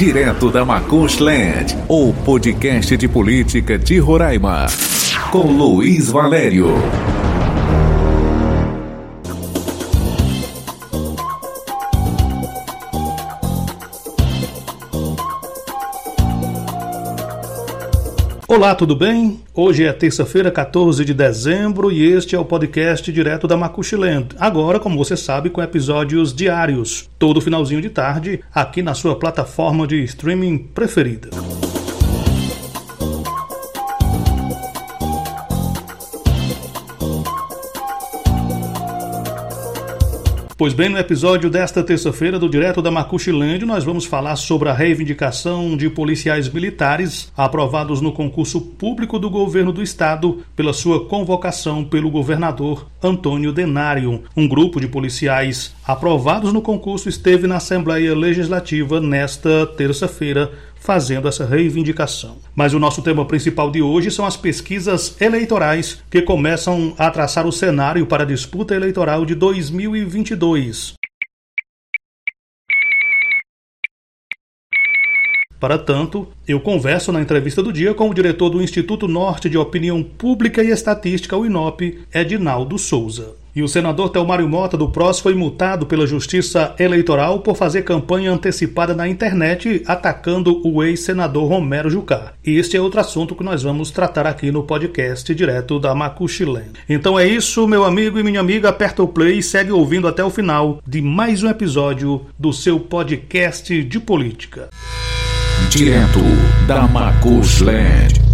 Direto da Macushland, o podcast de política de Roraima. Com Luiz Valério. Olá, tudo bem? Hoje é terça-feira, 14 de dezembro, e este é o podcast direto da Macuxiland. Agora, como você sabe, com episódios diários, todo finalzinho de tarde, aqui na sua plataforma de streaming preferida. Pois bem, no episódio desta terça-feira do Direto da Macuxilândia, nós vamos falar sobre a reivindicação de policiais militares aprovados no concurso público do governo do estado pela sua convocação pelo governador Antônio Denário. Um grupo de policiais aprovados no concurso esteve na Assembleia Legislativa nesta terça-feira fazendo essa reivindicação. Mas o nosso tema principal de hoje são as pesquisas eleitorais que começam a traçar o cenário para a disputa eleitoral de 2022. Para tanto, eu converso na entrevista do dia com o diretor do Instituto Norte de Opinião Pública e Estatística, o INOP, Edinaldo Souza. E o senador Telmário Mota do PROS foi multado pela Justiça Eleitoral por fazer campanha antecipada na internet atacando o ex-senador Romero Jucá. E este é outro assunto que nós vamos tratar aqui no podcast direto da Macuxilene. Então é isso, meu amigo e minha amiga, aperta o play e segue ouvindo até o final de mais um episódio do seu podcast de política. Direto da Macuxilene.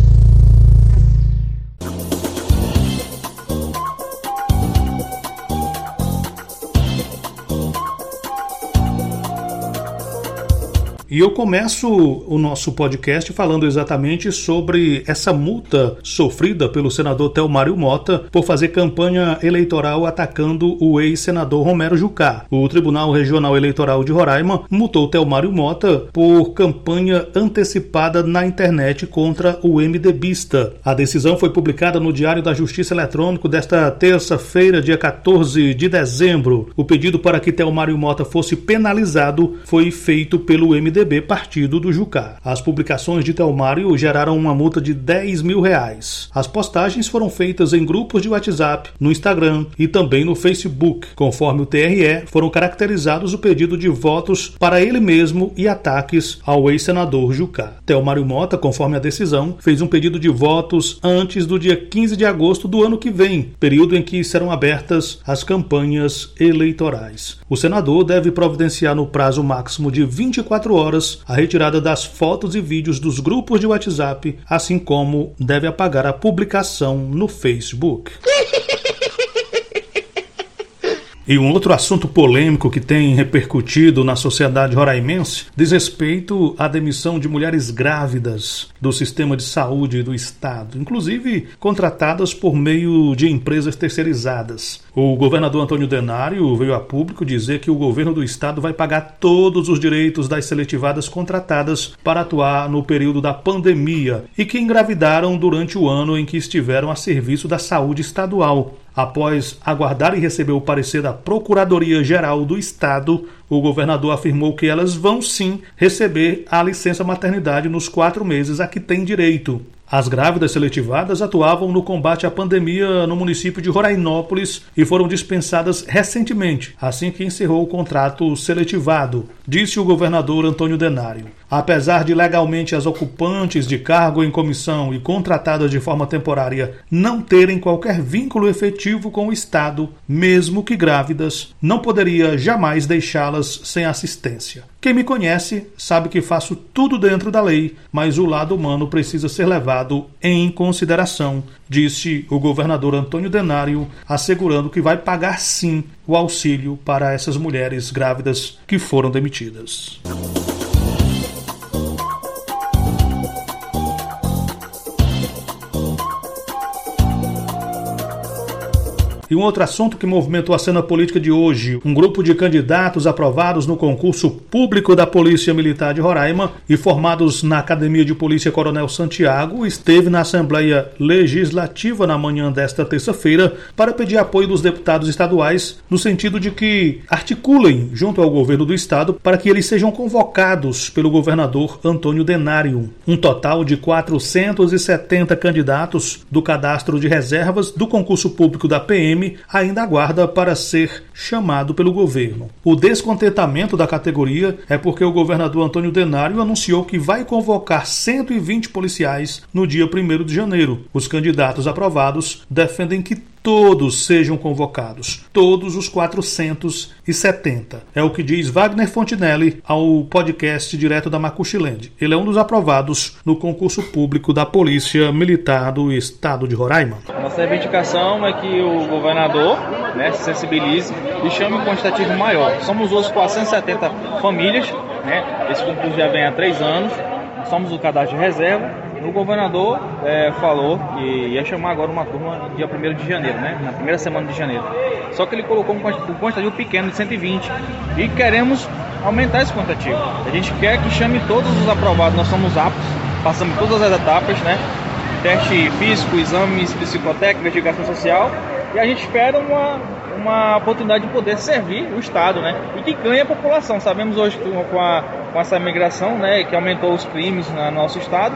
E eu começo o nosso podcast falando exatamente sobre essa multa sofrida pelo senador Telmário Mota por fazer campanha eleitoral atacando o ex-senador Romero Jucá. O Tribunal Regional Eleitoral de Roraima multou Telmário Mota por campanha antecipada na internet contra o MDBista. A decisão foi publicada no Diário da Justiça Eletrônico desta terça-feira, dia 14 de dezembro. O pedido para que Telmário Mota fosse penalizado foi feito pelo MDB PSDB Partido do Jucá. As publicações de Telmário geraram uma multa de 10 mil reais. As postagens foram feitas em grupos de WhatsApp, no Instagram e também no Facebook. Conforme o TRE, foram caracterizados o pedido de votos para ele mesmo e ataques ao ex-senador Jucá. Telmário Mota, conforme a decisão, fez um pedido de votos antes do dia 15 de agosto do ano que vem, período em que serão abertas as campanhas eleitorais. O senador deve providenciar no prazo máximo de 24 horas horas a retirada das fotos e vídeos dos grupos de WhatsApp, assim como deve apagar a publicação no Facebook. E um outro assunto polêmico que tem repercutido na sociedade roraimense diz respeito à demissão de mulheres grávidas do sistema de saúde do Estado, inclusive contratadas por meio de empresas terceirizadas. O governador Antônio Denário veio a público dizer que o governo do Estado vai pagar todos os direitos das seletivadas contratadas para atuar no período da pandemia e que engravidaram durante o ano em que estiveram a serviço da saúde estadual. Após aguardar e receber o parecer da Procuradoria-Geral do Estado, o governador afirmou que elas vão sim receber a licença maternidade nos quatro meses a que têm direito. As grávidas seletivadas atuavam no combate à pandemia no município de Rorainópolis e foram dispensadas recentemente, assim que encerrou o contrato seletivado, disse o governador Antônio Denário. Apesar de legalmente as ocupantes de cargo em comissão e contratadas de forma temporária não terem qualquer vínculo efetivo com o Estado, mesmo que grávidas, não poderia jamais deixá-las sem assistência. Quem me conhece sabe que faço tudo dentro da lei, mas o lado humano precisa ser levado em consideração, disse o governador Antônio Denário, assegurando que vai pagar sim o auxílio para essas mulheres grávidas que foram demitidas. E um outro assunto que movimentou a cena política de hoje: um grupo de candidatos aprovados no concurso público da Polícia Militar de Roraima e formados na Academia de Polícia Coronel Santiago esteve na Assembleia Legislativa na manhã desta terça-feira para pedir apoio dos deputados estaduais no sentido de que articulem junto ao governo do estado para que eles sejam convocados pelo governador Antônio Denário. Um total de 470 candidatos do cadastro de reservas do concurso público da PM ainda aguarda para ser chamado pelo governo. O descontentamento da categoria é porque o governador Antônio Denário anunciou que vai convocar 120 policiais no dia 1 de janeiro. Os candidatos aprovados defendem que todos sejam convocados, todos os 470. É o que diz Wagner Fontinelli ao podcast direto da Macuxiland. Ele é um dos aprovados no concurso público da Polícia Militar do Estado de Roraima. Nossa reivindicação é que o governador né, se sensibilize e chame um quantitativo maior. Somos hoje 470 famílias, né? esse concurso já vem há três anos, somos o cadastro de reserva o governador é, falou que ia chamar agora uma turma dia 1 de janeiro, né? Na primeira semana de janeiro. Só que ele colocou um quantitativo pequeno de 120 e queremos aumentar esse quantitativo. A gente quer que chame todos os aprovados, nós somos aptos, passamos todas as etapas, né? Teste físico, exames psicotécnicos, investigação social e a gente espera uma, uma oportunidade de poder servir o Estado, né? E que ganhe a população. Sabemos hoje com, a, com essa migração, né, que aumentou os crimes no nosso Estado,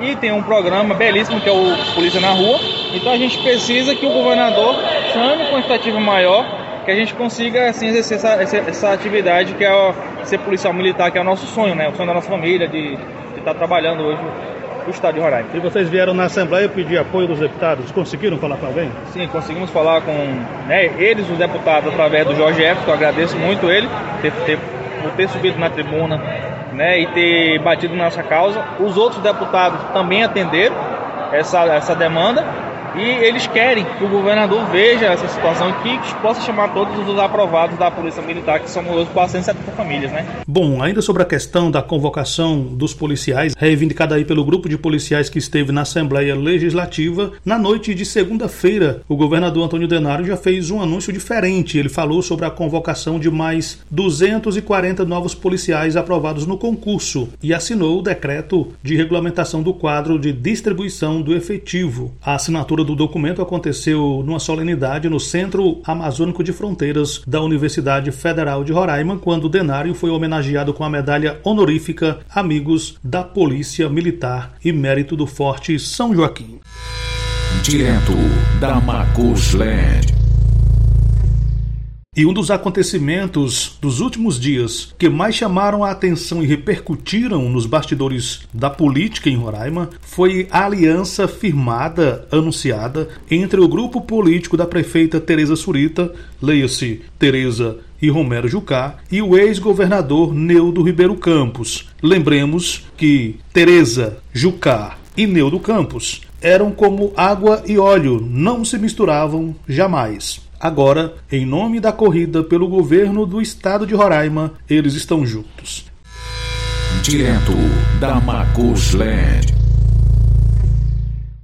e tem um programa belíssimo que é o Polícia na Rua. Então a gente precisa que o governador chame um quantitativo maior, que a gente consiga assim, exercer essa, essa, essa atividade que é ser policial militar, que é o nosso sonho, né? O sonho da nossa família de, de estar trabalhando hoje no estado de Roraima. E vocês vieram na Assembleia pedir apoio dos deputados, conseguiram falar com alguém? Sim, conseguimos falar com né, eles, os deputados, através do Jorge F, que eu agradeço muito ele, ter, ter, por ter subido na tribuna né, e ter batido nossa causa. Os outros deputados também atenderam essa, essa demanda e eles querem que o governador veja essa situação e que possa chamar todos os aprovados da Polícia Militar, que são hoje 470 famílias, né? Bom, ainda sobre a questão da convocação dos policiais, reivindicada aí pelo grupo de policiais que esteve na Assembleia Legislativa, na noite de segunda-feira, o governador Antônio Denário já fez um anúncio diferente. Ele falou sobre a convocação de mais 240 novos policiais aprovados no concurso e assinou o decreto de regulamentação do quadro de distribuição do efetivo. A assinatura do documento aconteceu numa solenidade no Centro Amazônico de Fronteiras da Universidade Federal de Roraima, quando Denário foi homenageado com a medalha honorífica Amigos da Polícia Militar e Mérito do Forte São Joaquim. Direto da Macusland. E um dos acontecimentos dos últimos dias que mais chamaram a atenção e repercutiram nos bastidores da política em Roraima foi a aliança firmada, anunciada, entre o grupo político da prefeita Tereza Surita, leia-se Tereza e Romero Jucá, e o ex-governador Neudo Ribeiro Campos. Lembremos que Tereza, Jucá e Neudo Campos eram como água e óleo, não se misturavam jamais. Agora, em nome da corrida pelo governo do estado de Roraima, eles estão juntos. Direto da Macusland.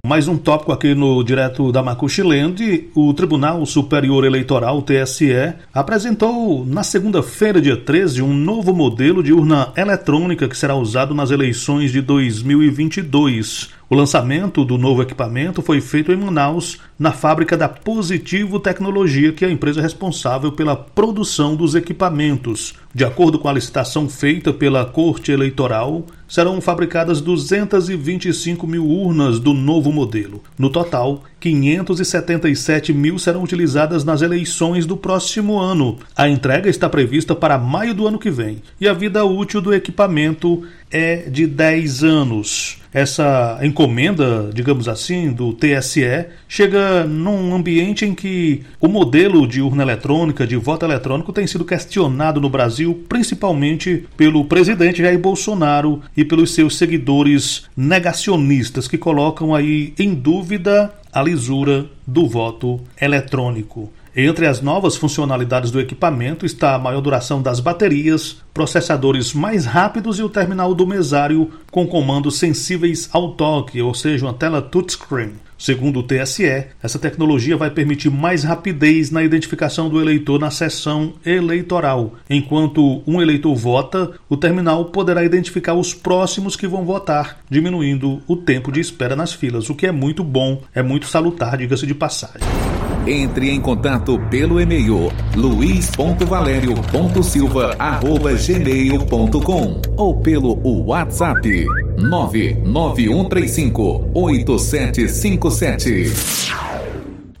Mais um tópico aqui no Direto da Macuxilende. O Tribunal Superior Eleitoral, TSE, apresentou na segunda-feira, dia 13, um novo modelo de urna eletrônica que será usado nas eleições de 2022. O lançamento do novo equipamento foi feito em Manaus, na fábrica da Positivo Tecnologia, que é a empresa responsável pela produção dos equipamentos. De acordo com a licitação feita pela Corte Eleitoral, serão fabricadas 225 mil urnas do novo modelo. No total, 577 mil serão utilizadas nas eleições do próximo ano. A entrega está prevista para maio do ano que vem e a vida útil do equipamento é de 10 anos. Essa encomenda, digamos assim, do TSE chega num ambiente em que o modelo de urna eletrônica, de voto eletrônico, tem sido questionado no Brasil, principalmente pelo presidente Jair Bolsonaro e pelos seus seguidores negacionistas que colocam aí em dúvida a lisura do voto eletrônico. Entre as novas funcionalidades do equipamento está a maior duração das baterias, processadores mais rápidos e o terminal do mesário com comandos sensíveis ao toque, ou seja, uma tela touchscreen. Segundo o TSE, essa tecnologia vai permitir mais rapidez na identificação do eleitor na sessão eleitoral. Enquanto um eleitor vota, o terminal poderá identificar os próximos que vão votar, diminuindo o tempo de espera nas filas, o que é muito bom, é muito salutar, diga-se de passagem. Entre em contato pelo e-mail luiz.valério.silva.gmail.com ou pelo WhatsApp 99135 8757.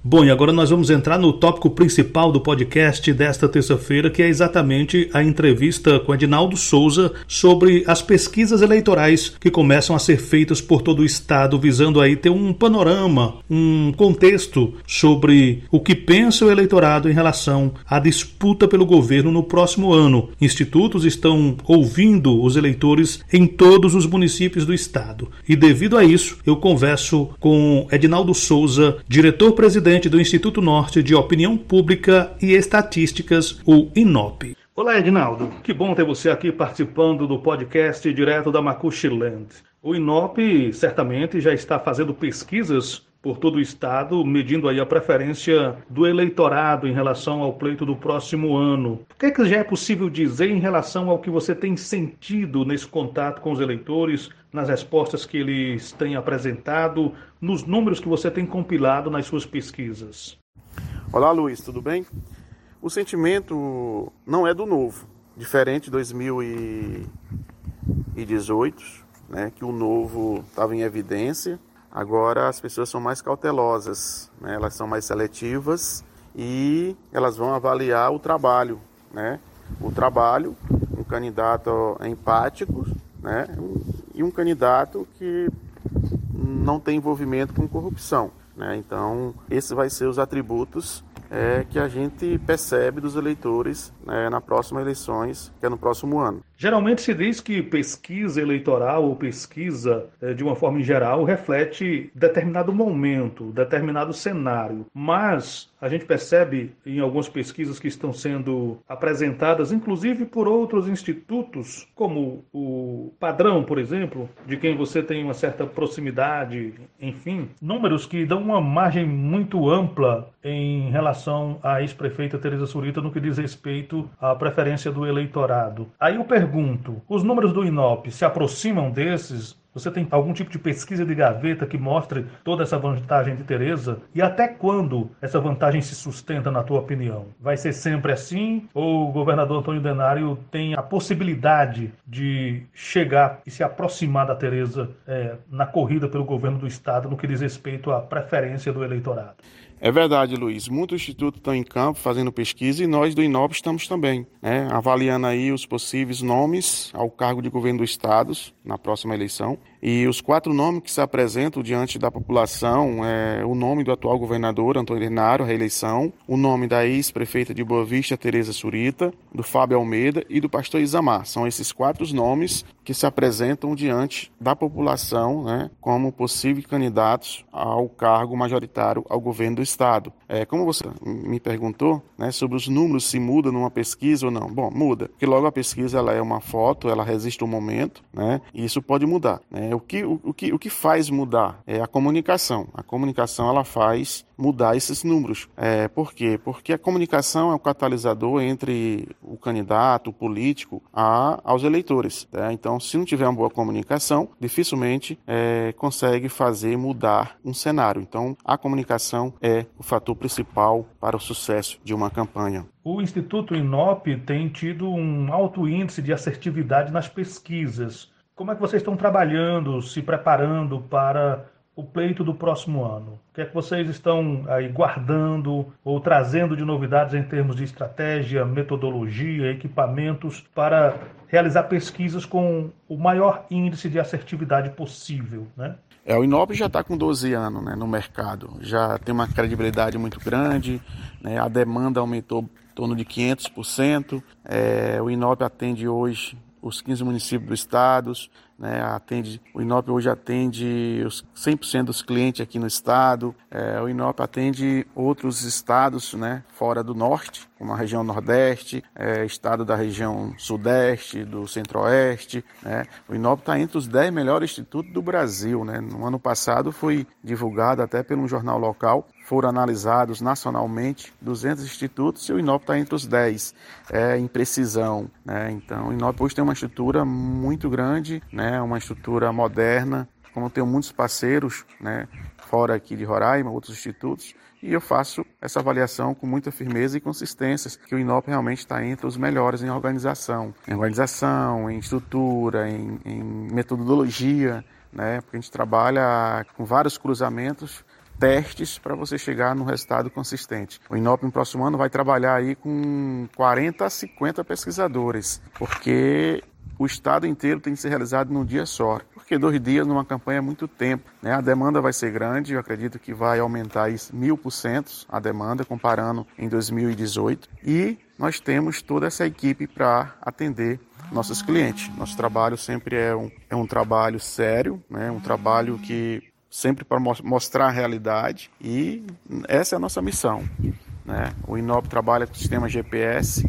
Bom, e agora nós vamos entrar no tópico principal do podcast desta terça-feira, que é exatamente a entrevista com Edinaldo Souza sobre as pesquisas eleitorais que começam a ser feitas por todo o estado, visando aí ter um panorama, um contexto sobre o que pensa o eleitorado em relação à disputa pelo governo no próximo ano. Institutos estão ouvindo os eleitores em todos os municípios do estado. E devido a isso, eu converso com Edinaldo Souza, diretor-presidente presidente do Instituto Norte de Opinião Pública e Estatísticas, o INOP. Olá, Edinaldo. Que bom ter você aqui participando do podcast direto da Macuxiland. O INOP certamente já está fazendo pesquisas por todo o estado, medindo aí a preferência do eleitorado em relação ao pleito do próximo ano. O que, é que já é possível dizer em relação ao que você tem sentido nesse contato com os eleitores, nas respostas que eles têm apresentado, nos números que você tem compilado nas suas pesquisas. Olá, Luiz, tudo bem? O sentimento não é do novo, diferente de 2018, né, que o novo estava em evidência. Agora as pessoas são mais cautelosas, né, elas são mais seletivas e elas vão avaliar o trabalho, né? O trabalho, um candidato empático, né? e um candidato que não tem envolvimento com corrupção. Né? Então, esses vai ser os atributos é, que a gente percebe dos eleitores né, na próxima eleições, que é no próximo ano. Geralmente se diz que pesquisa eleitoral ou pesquisa, é, de uma forma geral, reflete determinado momento, determinado cenário. Mas a gente percebe em algumas pesquisas que estão sendo apresentadas, inclusive por outros institutos, como o Padrão, por exemplo, de quem você tem uma certa proximidade, enfim, números que dão uma margem muito ampla em relação à ex-prefeita Tereza Surita no que diz respeito à preferência do eleitorado. Aí eu pergunto, os números do INOP se aproximam desses você tem algum tipo de pesquisa de gaveta que mostre toda essa vantagem de Tereza? E até quando essa vantagem se sustenta, na tua opinião? Vai ser sempre assim? Ou o governador Antônio Denário tem a possibilidade de chegar e se aproximar da Tereza é, na corrida pelo governo do Estado no que diz respeito à preferência do eleitorado? É verdade, Luiz. Muitos institutos estão em campo fazendo pesquisa e nós do INOP estamos também, né, avaliando aí os possíveis nomes ao cargo de governo do Estado na próxima eleição. E os quatro nomes que se apresentam diante da população é o nome do atual governador Antônio Renário, reeleição, o nome da ex-prefeita de Boa Vista, Tereza Surita, do Fábio Almeida e do pastor Isamar. São esses quatro nomes que se apresentam diante da população né, como possíveis candidatos ao cargo majoritário ao governo do Estado. É, como você me perguntou né, sobre os números, se muda numa pesquisa ou não. Bom, muda, porque logo a pesquisa ela é uma foto, ela resiste um momento, né, e isso pode mudar. Né? O, que, o, o, que, o que faz mudar é a comunicação. A comunicação ela faz mudar esses números. É, por quê? Porque a comunicação é o catalisador entre o candidato, o político, a, aos eleitores. Tá? Então, se não tiver uma boa comunicação, dificilmente é, consegue fazer mudar um cenário. Então, a comunicação é o fator principal para o sucesso de uma campanha. O Instituto Inop tem tido um alto índice de assertividade nas pesquisas. Como é que vocês estão trabalhando, se preparando para o pleito do próximo ano? O que é que vocês estão aí guardando ou trazendo de novidades em termos de estratégia, metodologia, equipamentos para realizar pesquisas com o maior índice de assertividade possível, né? É, o Inop já está com 12 anos né, no mercado, já tem uma credibilidade muito grande, né, a demanda aumentou em torno de 500%. É, o Inop atende hoje os 15 municípios do estado, né, atende, o INOP hoje atende os 100% dos clientes aqui no estado, é, o INOP atende outros estados né, fora do norte, como a região nordeste, é, estado da região sudeste, do centro-oeste. Né. O INOP está entre os 10 melhores institutos do Brasil. Né. No ano passado foi divulgado até por um jornal local foram analisados nacionalmente 200 institutos e o INOP está entre os 10 é, em precisão. Né? Então, o INOP hoje tem uma estrutura muito grande, né? uma estrutura moderna, como eu tenho muitos parceiros né? fora aqui de Roraima, outros institutos, e eu faço essa avaliação com muita firmeza e consistência, que o INOP realmente está entre os melhores em organização, em organização, em estrutura, em, em metodologia, né? porque a gente trabalha com vários cruzamentos testes para você chegar no resultado consistente. O INOP no próximo ano vai trabalhar aí com 40 a 50 pesquisadores, porque o estado inteiro tem que ser realizado num dia só. Porque dois dias numa campanha é muito tempo. Né? A demanda vai ser grande, eu acredito que vai aumentar mil por cento a demanda comparando em 2018. E nós temos toda essa equipe para atender nossos clientes. Nosso trabalho sempre é um, é um trabalho sério, né? um trabalho que sempre para mostrar a realidade e essa é a nossa missão. Né? O INOP trabalha com o sistema GPS,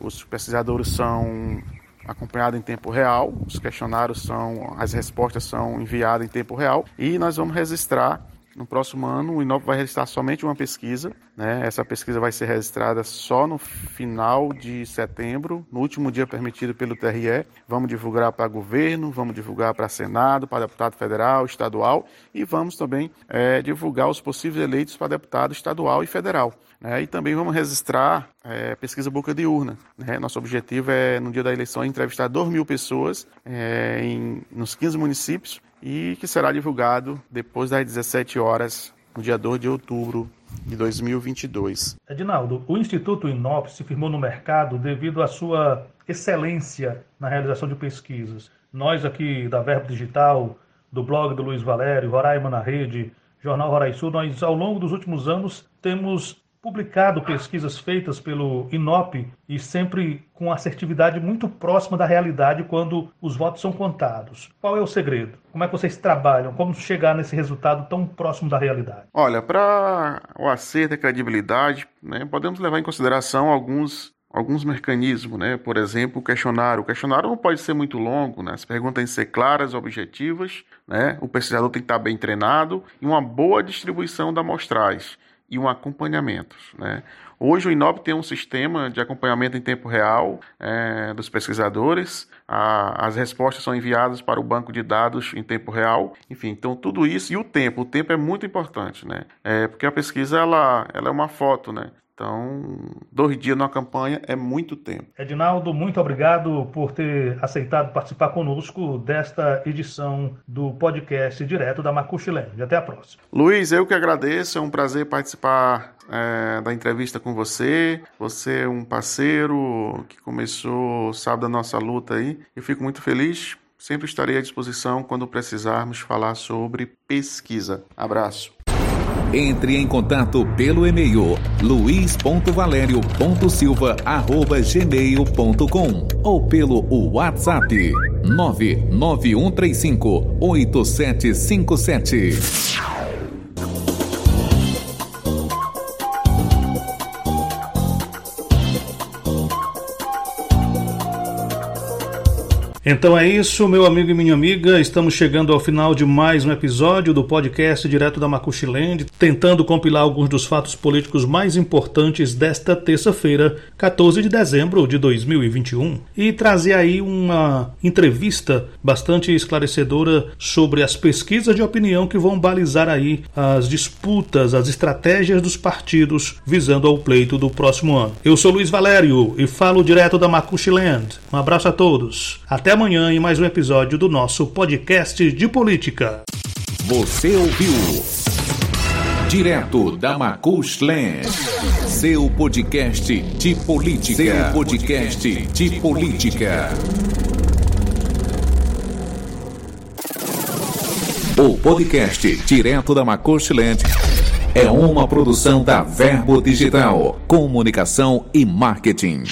os pesquisadores são acompanhados em tempo real, os questionários são, as respostas são enviadas em tempo real e nós vamos registrar no próximo ano, o Inova vai registrar somente uma pesquisa. Né? Essa pesquisa vai ser registrada só no final de setembro, no último dia permitido pelo TRE. Vamos divulgar para governo, vamos divulgar para Senado, para deputado federal, estadual e vamos também é, divulgar os possíveis eleitos para deputado estadual e federal. Né? E também vamos registrar é, pesquisa boca de urna. Né? Nosso objetivo é, no dia da eleição, entrevistar 2 mil pessoas é, em, nos 15 municípios e que será divulgado depois das 17 horas, no dia 2 de outubro de 2022. Edinaldo, o Instituto Inop se firmou no mercado devido à sua excelência na realização de pesquisas. Nós aqui da Verbo Digital, do blog do Luiz Valério, Roraima na Rede, Jornal Roraisul, nós ao longo dos últimos anos temos publicado pesquisas feitas pelo INOP e sempre com assertividade muito próxima da realidade quando os votos são contados. Qual é o segredo? Como é que vocês trabalham? Como chegar nesse resultado tão próximo da realidade? Olha, para o acerto e credibilidade, né, podemos levar em consideração alguns alguns mecanismos, né? Por exemplo, o questionário. O questionário não pode ser muito longo, né? As perguntas têm que ser claras, objetivas, né? O pesquisador tem que estar bem treinado e uma boa distribuição da amostragem e um acompanhamento. Né? Hoje o INOB tem um sistema de acompanhamento em tempo real é, dos pesquisadores, a, as respostas são enviadas para o banco de dados em tempo real, enfim, então tudo isso e o tempo, o tempo é muito importante, né? É, porque a pesquisa ela, ela é uma foto, né? Então, dois dias na campanha é muito tempo. Edinaldo, muito obrigado por ter aceitado participar conosco desta edição do podcast direto da Macuxilândia. Até a próxima. Luiz, eu que agradeço. É um prazer participar é, da entrevista com você. Você é um parceiro que começou, sabe, da nossa luta aí. Eu fico muito feliz. Sempre estarei à disposição quando precisarmos falar sobre pesquisa. Abraço. Entre em contato pelo e-mail luiz.valério.silva.gmail.com ou pelo WhatsApp 99135 8757. Então é isso, meu amigo e minha amiga. Estamos chegando ao final de mais um episódio do podcast direto da Macuxiland, tentando compilar alguns dos fatos políticos mais importantes desta terça-feira, 14 de dezembro de 2021, e trazer aí uma entrevista bastante esclarecedora sobre as pesquisas de opinião que vão balizar aí as disputas, as estratégias dos partidos visando ao pleito do próximo ano. Eu sou Luiz Valério e falo direto da Macuxiland. Um abraço a todos. Até amanhã em mais um episódio do nosso podcast de política. Você ouviu direto da Macushland, seu podcast de política, seu podcast de política. O podcast direto da Macushland é uma produção da Verbo Digital, comunicação e marketing.